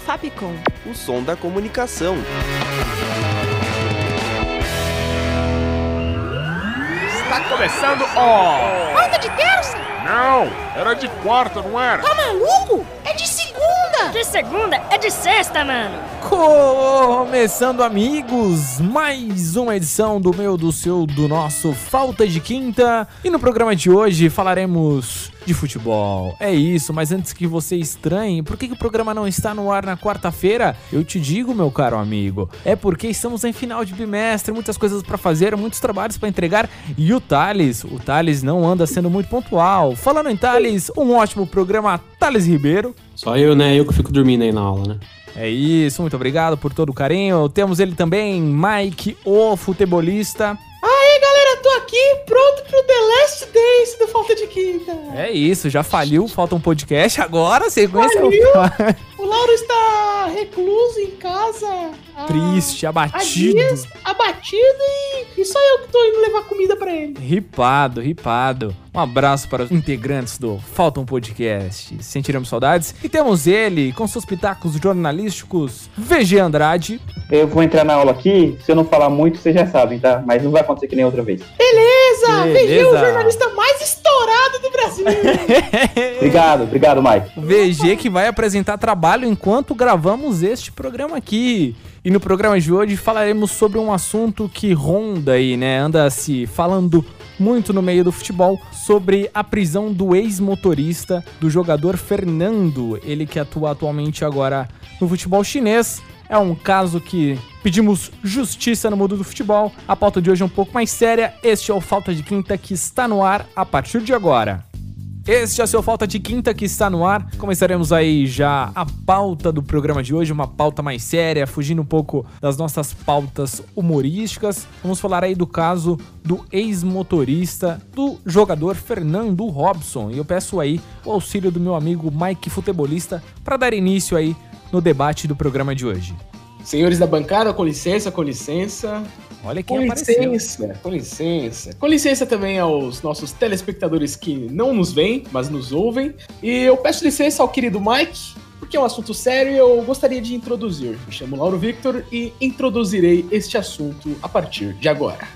Fapcom. O som da comunicação. Está começando, ó! Falta de terça? Não, era de quarta, não era? Tá maluco? É de segunda! De segunda é de sexta, mano. Começando, amigos, mais uma edição do meu, do seu, do nosso Falta de Quinta. E no programa de hoje falaremos de futebol. É isso, mas antes que você estranhe, por que, que o programa não está no ar na quarta-feira? Eu te digo, meu caro amigo, é porque estamos em final de bimestre, muitas coisas para fazer, muitos trabalhos para entregar e o Thales, o Thales não anda sendo muito pontual. Falando em Thales, um ótimo programa, Thales Ribeiro. Só eu, né? Eu que fico dormindo aí na aula, né? É isso, muito obrigado por todo o carinho. Temos ele também, Mike, o futebolista. Aí, galera, tô aqui pronto pro The Last Dance do Falta de Quinta. É isso, já faliu, falta um podcast agora, sequência. Faliu? O Lauro está recluso em casa. Triste, há abatido. dias, abatido e, e só eu que tô indo levar comida pra ele. Ripado, ripado. Um abraço para os integrantes do Falta um Podcast. Sentiremos saudades. E temos ele, com seus pitacos jornalísticos, VG Andrade. Eu vou entrar na aula aqui, se eu não falar muito, vocês já sabem, tá? Mas não vai acontecer que nem outra vez. Beleza! Beleza. VG, o jornalista mais estourado do Brasil. Obrigado, obrigado, Mike. VG que vai apresentar trabalho enquanto gravamos este programa aqui. E no programa de hoje falaremos sobre um assunto que ronda aí, né? Anda se falando muito no meio do futebol sobre a prisão do ex-motorista do jogador Fernando, ele que atua atualmente agora no futebol chinês. É um caso que pedimos justiça no mundo do futebol. A pauta de hoje é um pouco mais séria. Este é o Falta de Quinta que está no ar a partir de agora. Este é o seu Falta de Quinta que está no ar. Começaremos aí já a pauta do programa de hoje, uma pauta mais séria, fugindo um pouco das nossas pautas humorísticas. Vamos falar aí do caso do ex-motorista do jogador Fernando Robson. E eu peço aí o auxílio do meu amigo Mike Futebolista para dar início aí no debate do programa de hoje. Senhores da bancada, com licença, com licença. Olha quem Com apareceu. licença, com licença. Com licença também aos nossos telespectadores que não nos veem, mas nos ouvem. E eu peço licença ao querido Mike, porque é um assunto sério e eu gostaria de introduzir. Me chamo Lauro Victor e introduzirei este assunto a partir de agora.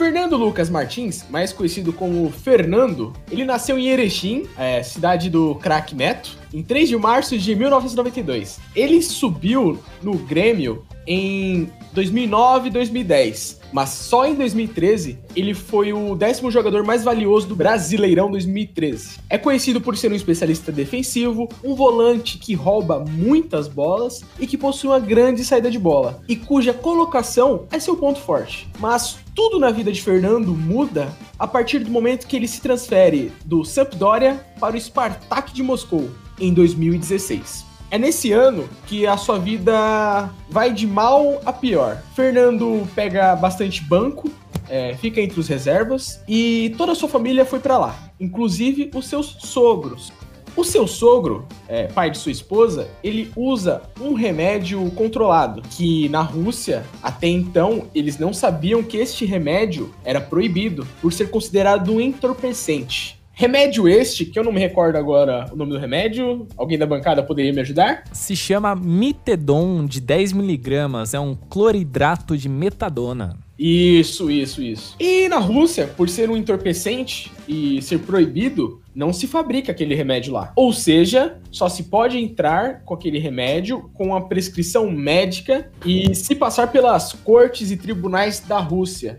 Fernando Lucas Martins, mais conhecido como Fernando, ele nasceu em Erechim, é, cidade do craque Neto, em 3 de março de 1992. Ele subiu no Grêmio em 2009 e 2010, mas só em 2013 ele foi o décimo jogador mais valioso do Brasileirão 2013. É conhecido por ser um especialista defensivo, um volante que rouba muitas bolas e que possui uma grande saída de bola, e cuja colocação é seu ponto forte. Mas tudo na vida de Fernando muda a partir do momento que ele se transfere do Sampdoria para o Spartak de Moscou em 2016. É nesse ano que a sua vida vai de mal a pior. Fernando pega bastante banco, é, fica entre os reservas e toda a sua família foi pra lá, inclusive os seus sogros. O seu sogro, é, pai de sua esposa, ele usa um remédio controlado, que na Rússia, até então, eles não sabiam que este remédio era proibido por ser considerado um entorpecente. Remédio este, que eu não me recordo agora o nome do remédio, alguém da bancada poderia me ajudar? Se chama Mitedon de 10mg, é um cloridrato de metadona. Isso, isso, isso. E na Rússia, por ser um entorpecente e ser proibido, não se fabrica aquele remédio lá. Ou seja, só se pode entrar com aquele remédio com a prescrição médica e se passar pelas cortes e tribunais da Rússia.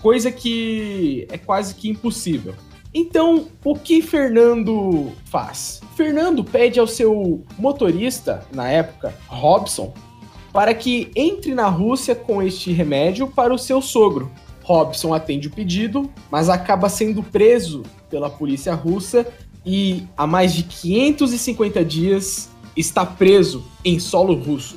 Coisa que é quase que impossível. Então, o que Fernando faz? Fernando pede ao seu motorista, na época, Robson, para que entre na Rússia com este remédio para o seu sogro. Robson atende o pedido, mas acaba sendo preso pela polícia russa e há mais de 550 dias está preso em solo russo.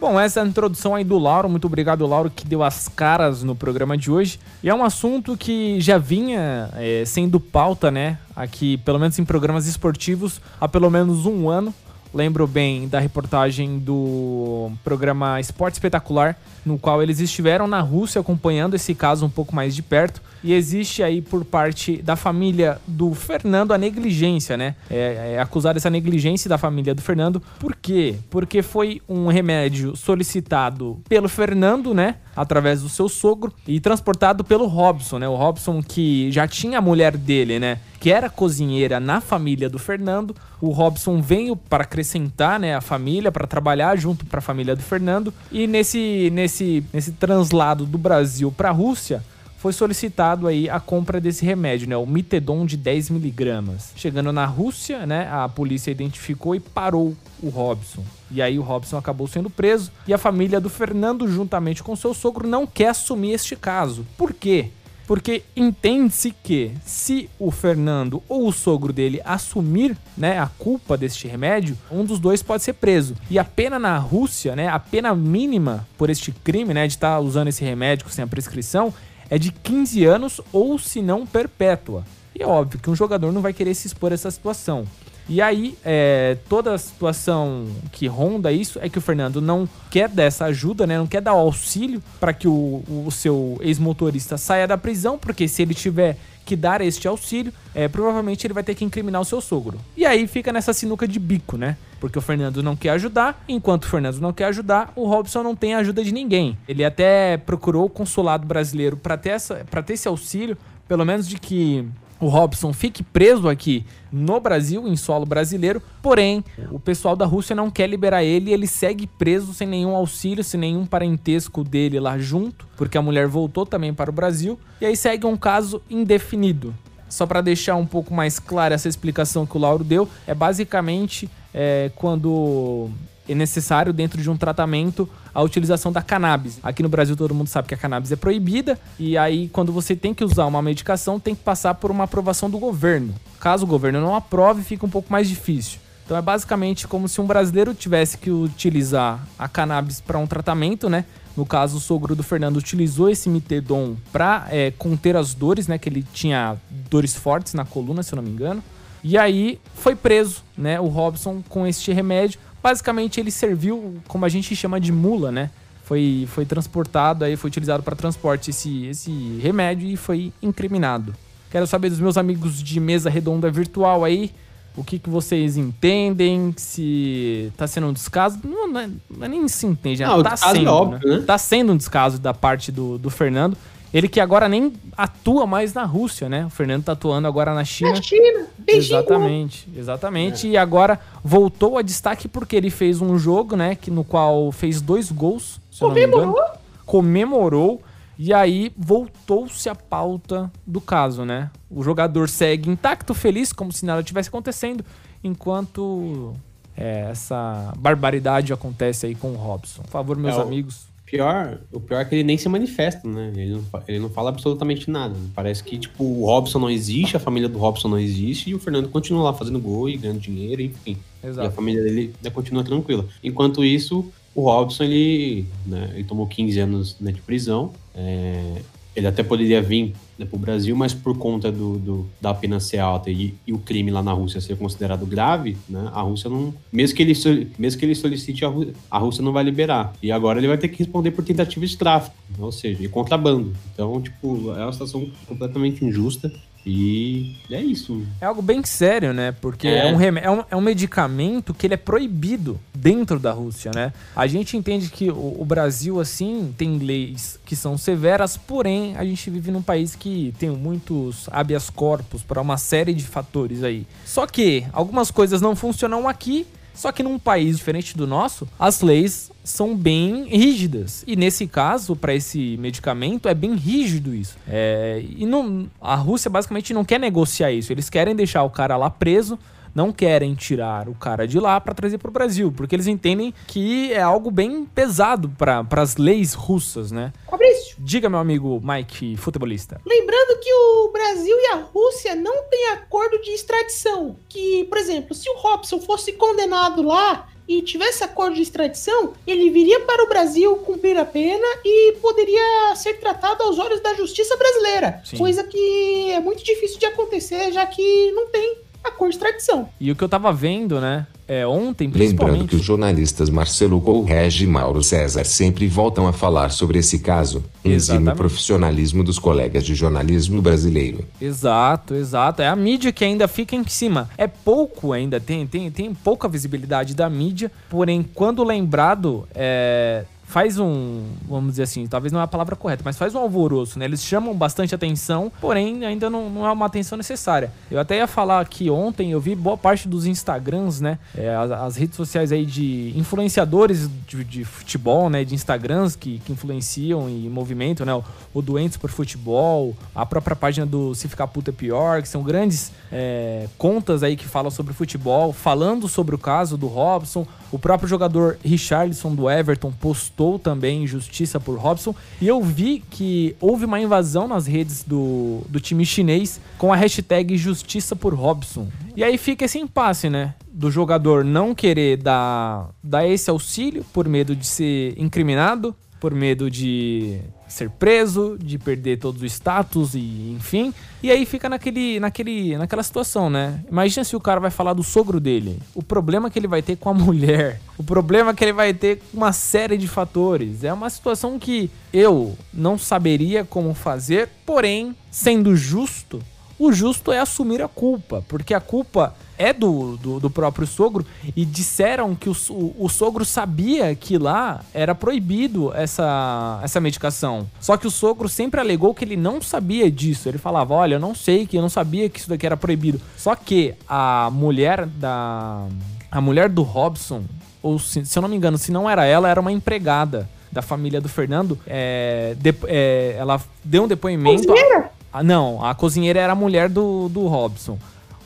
Bom, essa é a introdução aí do Lauro. Muito obrigado, Lauro, que deu as caras no programa de hoje. E é um assunto que já vinha é, sendo pauta, né? Aqui, pelo menos em programas esportivos, há pelo menos um ano. Lembro bem da reportagem do programa Esporte Espetacular, no qual eles estiveram na Rússia acompanhando esse caso um pouco mais de perto. E existe aí por parte da família do Fernando a negligência, né? É, é acusar essa negligência da família do Fernando. Por quê? Porque foi um remédio solicitado pelo Fernando, né? Através do seu sogro e transportado pelo Robson, né? O Robson que já tinha a mulher dele, né? Que era cozinheira na família do Fernando. O Robson veio para acrescentar, né, a família, para trabalhar junto para a família do Fernando. E nesse, nesse, nesse translado do Brasil para a Rússia, foi solicitado aí a compra desse remédio, né, o Mitedon de 10 miligramas. Chegando na Rússia, né, a polícia identificou e parou o Robson. E aí o Robson acabou sendo preso e a família do Fernando, juntamente com seu sogro, não quer assumir este caso. Por quê? Porque entende-se que se o Fernando ou o sogro dele assumir né, a culpa deste remédio, um dos dois pode ser preso. E a pena na Rússia, né, a pena mínima por este crime, né, de estar tá usando esse remédio sem a prescrição, é de 15 anos ou se não perpétua. E é óbvio que um jogador não vai querer se expor a essa situação. E aí, é, toda a situação que ronda isso é que o Fernando não quer dessa ajuda, né? Não quer dar o auxílio para que o, o seu ex-motorista saia da prisão, porque se ele tiver que dar este auxílio, é, provavelmente ele vai ter que incriminar o seu sogro. E aí fica nessa sinuca de bico, né? Porque o Fernando não quer ajudar, enquanto o Fernando não quer ajudar, o Robson não tem ajuda de ninguém. Ele até procurou o consulado brasileiro para ter, ter esse auxílio, pelo menos de que o Robson fique preso aqui no Brasil, em solo brasileiro, porém, o pessoal da Rússia não quer liberar ele e ele segue preso sem nenhum auxílio, sem nenhum parentesco dele lá junto, porque a mulher voltou também para o Brasil, e aí segue um caso indefinido. Só para deixar um pouco mais clara essa explicação que o Lauro deu, é basicamente é, quando é necessário, dentro de um tratamento, a utilização da cannabis. Aqui no Brasil todo mundo sabe que a cannabis é proibida, e aí quando você tem que usar uma medicação, tem que passar por uma aprovação do governo. Caso o governo não aprove, fica um pouco mais difícil. Então é basicamente como se um brasileiro tivesse que utilizar a cannabis para um tratamento, né? No caso, o sogro do Fernando utilizou esse mitedon para é, conter as dores, né? Que ele tinha dores fortes na coluna, se eu não me engano. E aí foi preso, né? O Robson com este remédio Basicamente ele serviu como a gente chama de mula, né? Foi, foi transportado, aí foi utilizado para transporte esse, esse remédio e foi incriminado. Quero saber dos meus amigos de mesa redonda virtual aí, o que, que vocês entendem, se tá sendo um descaso. Não, não, é, não é nem se entende, né? Não, tá é sendo, óbvio, né? né? Tá sendo um descaso da parte do, do Fernando. Ele que agora nem atua mais na Rússia, né? O Fernando tá atuando agora na China. Na China, beijinho. Exatamente, exatamente. É. E agora voltou a destaque porque ele fez um jogo, né? Que, no qual fez dois gols. Se Comemorou? Engano, comemorou. E aí voltou-se a pauta do caso, né? O jogador segue intacto, feliz, como se nada tivesse acontecendo, enquanto é, essa barbaridade acontece aí com o Robson. Por favor, meus é, amigos pior, o pior é que ele nem se manifesta, né? Ele não, ele não fala absolutamente nada. Parece que, tipo, o Robson não existe, a família do Robson não existe, e o Fernando continua lá fazendo gol e ganhando dinheiro, enfim. Exato. E a família dele continua tranquila. Enquanto isso, o Robson, ele, né, ele tomou 15 anos né, de prisão. É, ele até poderia vir né, para o Brasil, mas por conta do, do, da pena ser alta e, e, o crime lá na Rússia ser considerado grave, né, a Rússia não. Mesmo que ele, mesmo que ele solicite, a Rússia, a Rússia não vai liberar. E agora ele vai ter que responder por tentativa de tráfico, ou seja, de contrabando. Então, tipo, é uma situação completamente injusta. E é isso. É algo bem sério, né? Porque é, é um, é, um, é um medicamento que ele é proibido dentro da Rússia, né? A gente entende que o, o, Brasil, assim, tem leis que são severas, porém, a gente vive num país que tem muitos habeas corpus para uma série de fatores aí. Só que algumas coisas não funcionam aqui só que num país diferente do nosso, as leis são bem rígidas. E nesse caso, para esse medicamento, é bem rígido isso. É, e não, a Rússia basicamente não quer negociar isso. Eles querem deixar o cara lá preso, não querem tirar o cara de lá para trazer para o Brasil, porque eles entendem que é algo bem pesado para as leis russas, né? Fabrício. Diga, meu amigo Mike, futebolista. Lembrando que o Brasil e a Rússia não têm acordo de extradição. Que, por exemplo, se o Robson fosse condenado lá, e tivesse acordo de extradição, ele viria para o Brasil cumprir a pena e poderia ser tratado aos olhos da justiça brasileira. Sim. Coisa que é muito difícil de acontecer, já que não tem acordo de extradição. E o que eu tava vendo, né? é, ontem, principalmente... Lembrando que os jornalistas Marcelo Correge e Mauro César sempre voltam a falar sobre esse caso, ensino o profissionalismo dos colegas de jornalismo brasileiro. Exato, exato. É a mídia que ainda fica em cima. É pouco ainda, tem, tem, tem pouca visibilidade da mídia, porém, quando lembrado, é, faz um, vamos dizer assim, talvez não é a palavra correta, mas faz um alvoroço, né? Eles chamam bastante atenção, porém ainda não, não é uma atenção necessária. Eu até ia falar que ontem eu vi boa parte dos Instagrams, né? É, as, as, redes sociais aí de influenciadores de, de, futebol, né? De Instagrams que, que influenciam e movimentam, né? O, o Doentes por Futebol, a própria página do Se Ficar Puta é Pior, que são grandes é, contas aí que falam sobre futebol, falando sobre o caso do Robson. O próprio jogador Richarlison do Everton postou também justiça por Robson. E eu vi que houve uma invasão nas redes do, do time chinês com a hashtag Justiça por Robson. E aí fica esse impasse, né? Do jogador não querer dar, dar esse auxílio por medo de ser incriminado, por medo de ser preso, de perder todo o status e enfim. E aí fica naquele, naquele, naquela situação, né? Imagina se o cara vai falar do sogro dele, o problema que ele vai ter com a mulher, o problema que ele vai ter com uma série de fatores. É uma situação que eu não saberia como fazer, porém, sendo justo, o justo é assumir a culpa, porque a culpa é do, do, do próprio sogro e disseram que o, o, o, sogro sabia que lá era proibido essa, essa medicação. Só que o sogro sempre alegou que ele não sabia disso. Ele falava: Olha, eu não sei, que eu não sabia que isso daqui era proibido. Só que a mulher da. A mulher do Robson, ou se, se eu não me engano, se não era ela, era uma empregada da família do Fernando. É, de, é, ela deu um depoimento. Cozinheira? A, não, a cozinheira era a mulher do, do Robson.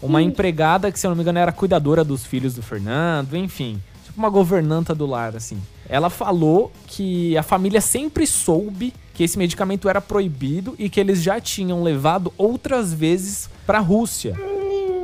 Uma hum. empregada que, se eu não me engano, era cuidadora dos filhos do Fernando, enfim. Tipo uma governanta do lar, assim. Ela falou que a família sempre soube que esse medicamento era proibido e que eles já tinham levado outras vezes para a Rússia.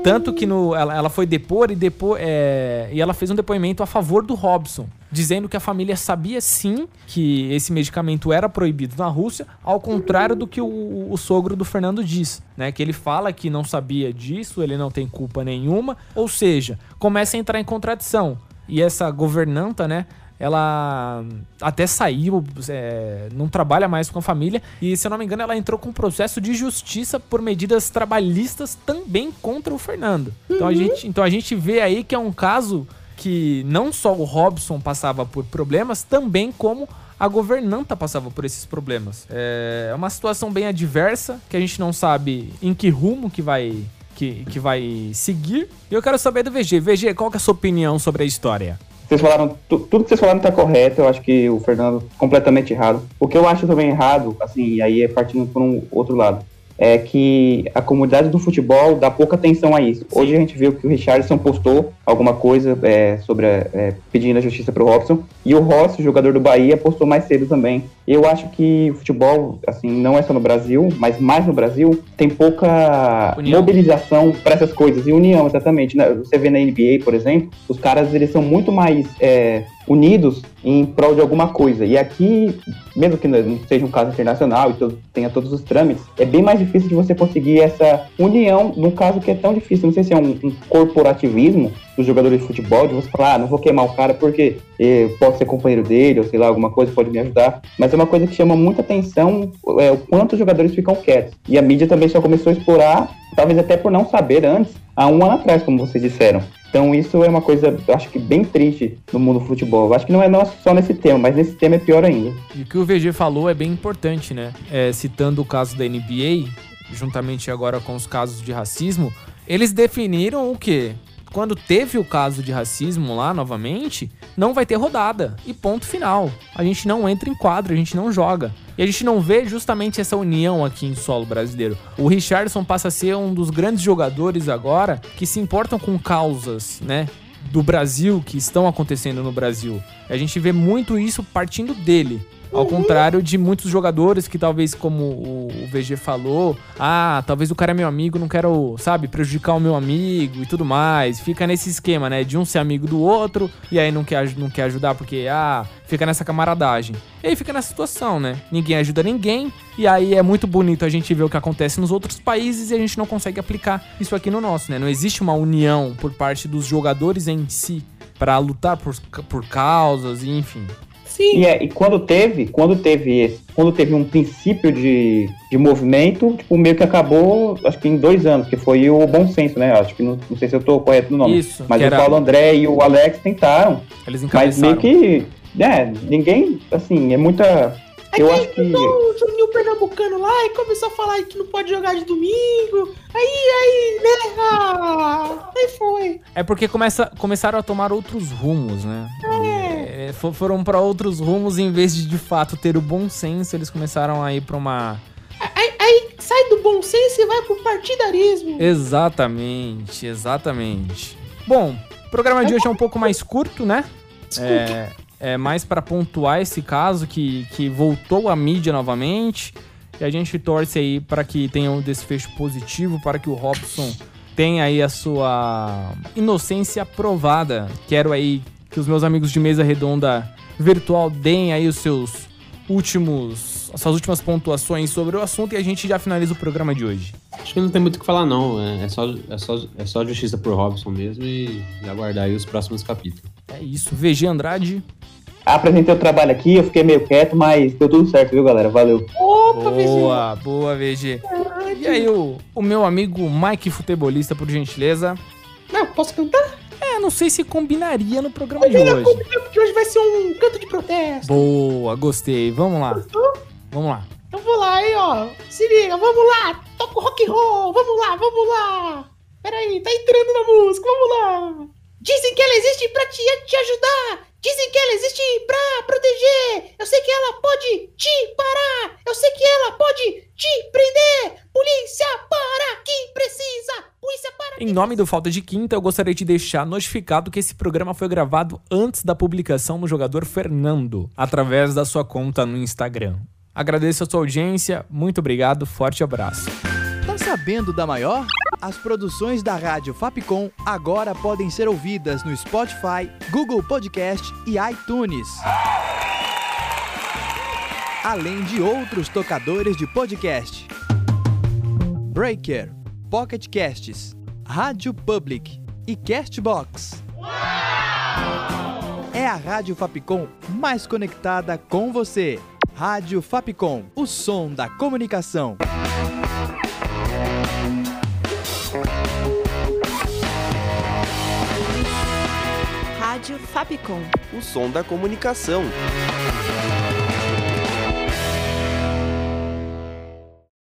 Tanto que no, ela, ela foi depor e, é, e ela fez um depoimento a favor do Robson, dizendo que a família sabia sim que esse medicamento era proibido na Rússia, ao contrário do que o, o sogro do Fernando diz, né? Que ele fala que não sabia disso, ele não tem culpa nenhuma, ou seja, começa a entrar em contradição. E essa governanta, né? Ela até saiu, é, não trabalha mais com a família e, se eu não me engano, ela entrou com um processo de justiça por medidas trabalhistas também contra o Fernando. Então, a uhum. gente, então a gente vê aí que é um caso que não só o Robson passava por problemas, também como a governanta passava por esses problemas. É uma situação bem adversa, que a gente não sabe em que rumo que vai que, que vai seguir. E eu quero saber do VG. VG, qual que é a sua opinião sobre a história? Vocês falaram, tudo que vocês falaram tá correto, eu acho que o Fernando completamente errado. O que eu acho também errado, assim, aí é partindo por um outro lado é que a comunidade do futebol dá pouca atenção a isso. Hoje a gente viu que o Richardson postou alguma coisa é, sobre é, pedindo a justiça para o Robson e o Rossi, jogador do Bahia, postou mais cedo também. Eu acho que o futebol, assim, não é só no Brasil, mas mais no Brasil, tem pouca união. mobilização para essas coisas e união, exatamente. Né? Você vê na NBA, por exemplo, os caras eles são muito mais é, unidos em prol de alguma coisa. E aqui, mesmo que não seja um caso internacional e tenha todos os trâmites, é bem mais difícil de você conseguir essa união num caso que é tão difícil. Não sei se é um, um corporativismo dos jogadores de futebol, de você falar, ah, não vou queimar o cara porque eh, posso ser companheiro dele, ou sei lá, alguma coisa pode me ajudar. Mas é uma coisa que chama muita atenção é, o quanto os jogadores ficam quietos. E a mídia também só começou a explorar, talvez até por não saber antes, há um ano atrás, como vocês disseram. Então isso é uma coisa, acho que bem triste no mundo do futebol. Acho que não é só nesse tema, mas nesse tema é pior ainda. E o que o VG falou é bem importante, né? É, citando o caso da NBA, juntamente agora com os casos de racismo, eles definiram o quê? Quando teve o caso de racismo lá novamente, não vai ter rodada. E ponto final. A gente não entra em quadro, a gente não joga. E a gente não vê justamente essa união aqui em solo brasileiro. O Richardson passa a ser um dos grandes jogadores agora que se importam com causas, né? Do Brasil, que estão acontecendo no Brasil. A gente vê muito isso partindo dele. Ao contrário de muitos jogadores que talvez, como o VG falou, ah, talvez o cara é meu amigo, não quero, sabe, prejudicar o meu amigo e tudo mais. Fica nesse esquema, né, de um ser amigo do outro e aí não quer, não quer ajudar porque, ah, fica nessa camaradagem. E aí fica nessa situação, né? Ninguém ajuda ninguém e aí é muito bonito a gente ver o que acontece nos outros países e a gente não consegue aplicar isso aqui no nosso, né? Não existe uma união por parte dos jogadores em si para lutar por, por causas e enfim. Sim. E, é, e quando teve, quando teve esse, quando teve um princípio de, de movimento, tipo, meio que acabou, acho que em dois anos, que foi o bom senso, né? Acho que não, não sei se eu tô correto no nome. Isso, mas o era... Paulo André e o Alex tentaram. Eles Mas meio que, né, ninguém, assim, é muita Aí eu acho que. o Juninho Pernambucano lá e começou a falar que não pode jogar de domingo. Aí, aí, né? Ah, aí foi. É porque começa, começaram a tomar outros rumos, né? É. é foram para outros rumos em vez de de fato ter o bom senso, eles começaram a ir pra uma. Aí, aí sai do bom senso e vai pro partidarismo. Exatamente, exatamente. Bom, o programa de hoje é um pouco mais curto, né? É, é, mais para pontuar esse caso que, que voltou à mídia novamente. E a gente torce aí para que tenha um desfecho positivo, para que o Robson tenha aí a sua inocência provada. Quero aí que os meus amigos de mesa redonda virtual deem aí os seus últimos, suas últimas pontuações sobre o assunto e a gente já finaliza o programa de hoje. Acho que não tem muito o que falar não, é, é só, é só, é só justiça por Robson mesmo e aguardar aí os próximos capítulos. É isso, VG Andrade. Apresentei o trabalho aqui, eu fiquei meio quieto, mas deu tudo certo, viu, galera? Valeu. Opa, boa, VG. boa, VG. E aí, o, o meu amigo Mike Futebolista, por gentileza. Não, posso cantar? É, não sei se combinaria no programa de hoje. Combina, porque hoje vai ser um canto de protesto. Boa, gostei. Vamos lá. Gostou? Vamos lá. Então vou lá, hein, ó. Se liga, vamos lá. Toca o rock and roll. Vamos lá, vamos lá. Pera aí, tá entrando na música. Vamos lá. Dizem que ela existe pra te, te ajudar. Dizem que ela existe pra proteger. Eu sei que ela pode te parar. Eu sei que ela pode te prender. Polícia para quem precisa. Polícia para. Em nome do Falta de Quinta, eu gostaria de deixar notificado que esse programa foi gravado antes da publicação no jogador Fernando, através da sua conta no Instagram. Agradeço a sua audiência, muito obrigado, forte abraço. Tá sabendo da maior? As produções da Rádio Fapcom agora podem ser ouvidas no Spotify, Google Podcast e iTunes. Além de outros tocadores de podcast. Breaker, Pocket Casts, Rádio Public e Castbox. É a Rádio Fapcom mais conectada com você. Rádio Fapcom, o som da comunicação. Rádio Fapcom. O som da comunicação.